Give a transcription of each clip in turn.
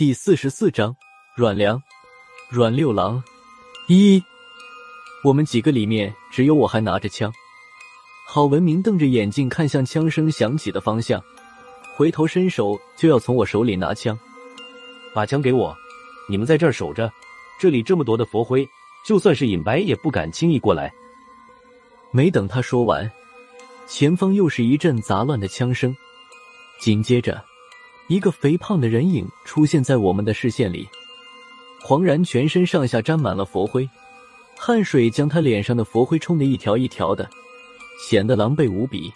第四十四章阮良、阮六郎。一，我们几个里面只有我还拿着枪。郝文明瞪着眼睛看向枪声响起的方向，回头伸手就要从我手里拿枪。把枪给我！你们在这儿守着，这里这么多的佛灰，就算是尹白也不敢轻易过来。没等他说完，前方又是一阵杂乱的枪声，紧接着。一个肥胖的人影出现在我们的视线里，黄然全身上下沾满了佛灰，汗水将他脸上的佛灰冲得一条一条的，显得狼狈无比。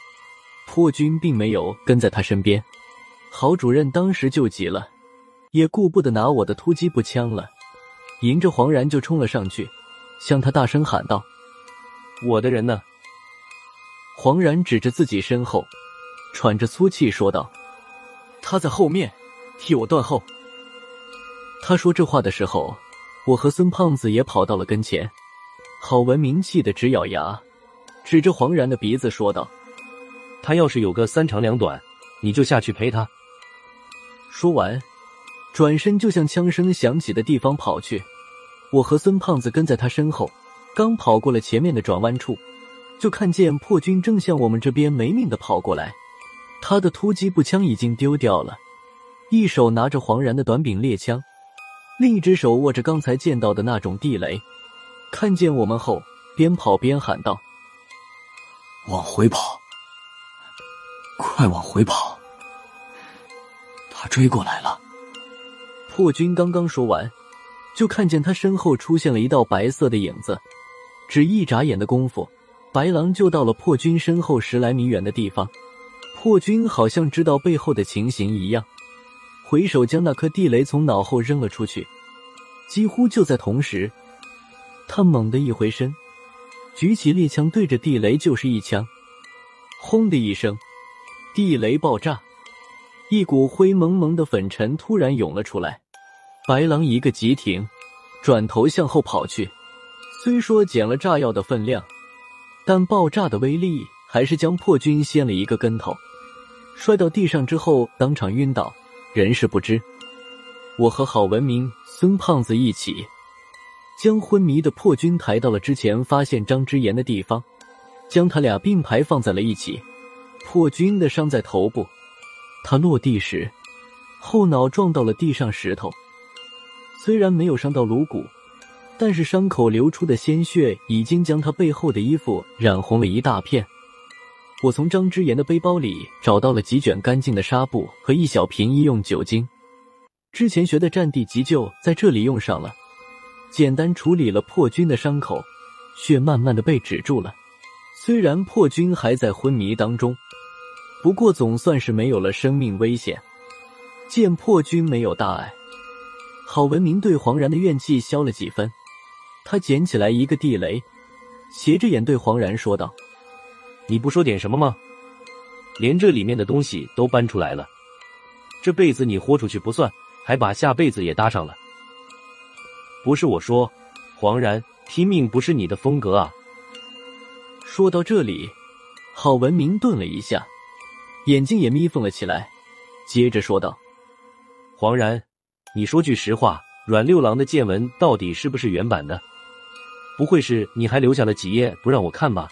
破军并没有跟在他身边，郝主任当时就急了，也顾不得拿我的突击步枪了，迎着黄然就冲了上去，向他大声喊道：“我的人呢？”黄然指着自己身后，喘着粗气说道。他在后面，替我断后。他说这话的时候，我和孙胖子也跑到了跟前。郝文明气得直咬牙，指着黄然的鼻子说道：“他要是有个三长两短，你就下去陪他。”说完，转身就向枪声响起的地方跑去。我和孙胖子跟在他身后，刚跑过了前面的转弯处，就看见破军正向我们这边没命的跑过来。他的突击步枪已经丢掉了，一手拿着黄然的短柄猎枪，另一只手握着刚才见到的那种地雷。看见我们后，边跑边喊道：“往回跑，快往回跑！他追过来了！”破军刚刚说完，就看见他身后出现了一道白色的影子，只一眨眼的功夫，白狼就到了破军身后十来米远的地方。破军好像知道背后的情形一样，回手将那颗地雷从脑后扔了出去。几乎就在同时，他猛地一回身，举起猎枪对着地雷就是一枪。轰的一声，地雷爆炸，一股灰蒙蒙的粉尘突然涌了出来。白狼一个急停，转头向后跑去。虽说减了炸药的分量，但爆炸的威力还是将破军掀了一个跟头。摔到地上之后，当场晕倒，人事不知。我和郝文明、孙胖子一起将昏迷的破军抬到了之前发现张之言的地方，将他俩并排放在了一起。破军的伤在头部，他落地时后脑撞到了地上石头，虽然没有伤到颅骨，但是伤口流出的鲜血已经将他背后的衣服染红了一大片。我从张之言的背包里找到了几卷干净的纱布和一小瓶医用酒精，之前学的战地急救在这里用上了，简单处理了破军的伤口，血慢慢的被止住了。虽然破军还在昏迷当中，不过总算是没有了生命危险。见破军没有大碍，郝文明对黄然的怨气消了几分，他捡起来一个地雷，斜着眼对黄然说道。你不说点什么吗？连这里面的东西都搬出来了，这辈子你豁出去不算，还把下辈子也搭上了。不是我说，黄然，拼命不是你的风格啊。说到这里，郝文明顿了一下，眼睛也眯缝了起来，接着说道：“黄然，你说句实话，阮六郎的见闻到底是不是原版的？不会是你还留下了几页不让我看吧？”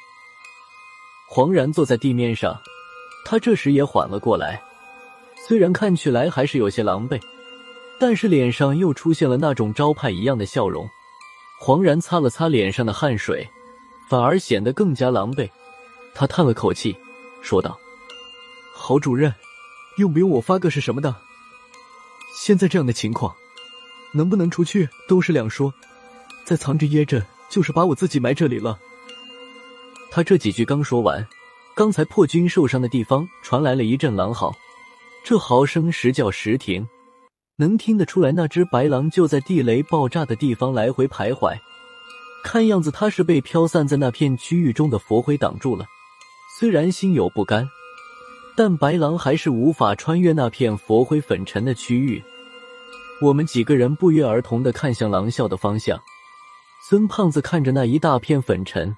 黄然坐在地面上，他这时也缓了过来，虽然看起来还是有些狼狈，但是脸上又出现了那种招牌一样的笑容。黄然擦了擦脸上的汗水，反而显得更加狼狈。他叹了口气，说道：“郝主任，用不用我发个是什么的？现在这样的情况，能不能出去都是两说，再藏着掖着，就是把我自己埋这里了。”他这几句刚说完，刚才破军受伤的地方传来了一阵狼嚎，这嚎声时叫时停，能听得出来那只白狼就在地雷爆炸的地方来回徘徊。看样子他是被飘散在那片区域中的佛灰挡住了。虽然心有不甘，但白狼还是无法穿越那片佛灰粉尘的区域。我们几个人不约而同的看向狼啸的方向。孙胖子看着那一大片粉尘。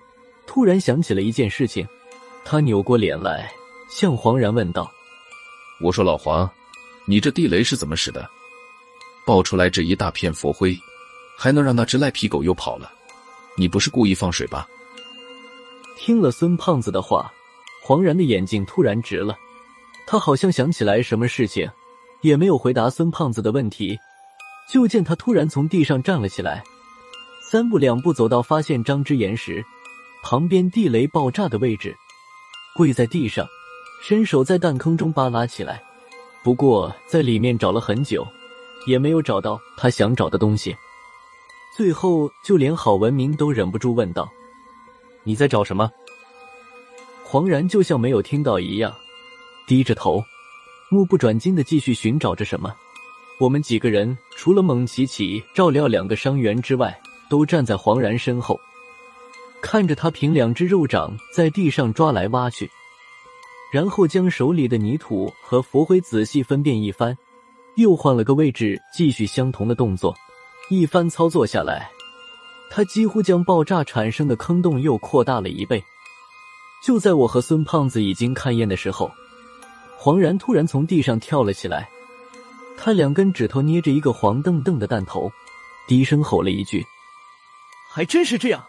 突然想起了一件事情，他扭过脸来，向黄然问道：“我说老黄，你这地雷是怎么使的？爆出来这一大片佛灰，还能让那只赖皮狗又跑了？你不是故意放水吧？听了孙胖子的话，黄然的眼睛突然直了，他好像想起来什么事情，也没有回答孙胖子的问题。就见他突然从地上站了起来，三步两步走到发现张之言时旁边地雷爆炸的位置，跪在地上，伸手在弹坑中扒拉起来。不过在里面找了很久，也没有找到他想找的东西。最后，就连郝文明都忍不住问道：“你在找什么？”黄然就像没有听到一样，低着头，目不转睛的继续寻找着什么。我们几个人除了蒙奇奇、赵廖两个伤员之外，都站在黄然身后，看着他凭两只肉掌在地上抓来挖去，然后将手里的泥土和佛灰仔细分辨一番，又换了个位置继续相同的动作。一番操作下来，他几乎将爆炸产生的坑洞又扩大了一倍。就在我和孙胖子已经看厌的时候，黄然突然从地上跳了起来。他两根指头捏着一个黄澄澄的弹头，低声吼了一句：“还真是这样。”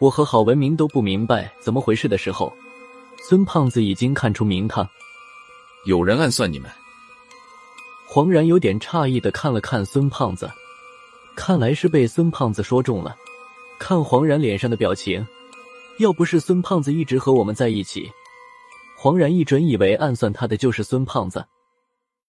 我和郝文明都不明白怎么回事的时候，孙胖子已经看出名堂，有人暗算你们。黄然有点诧异的看了看孙胖子，看来是被孙胖子说中了。看黄然脸上的表情，要不是孙胖子一直和我们在一起，黄然一准以为暗算他的就是孙胖子。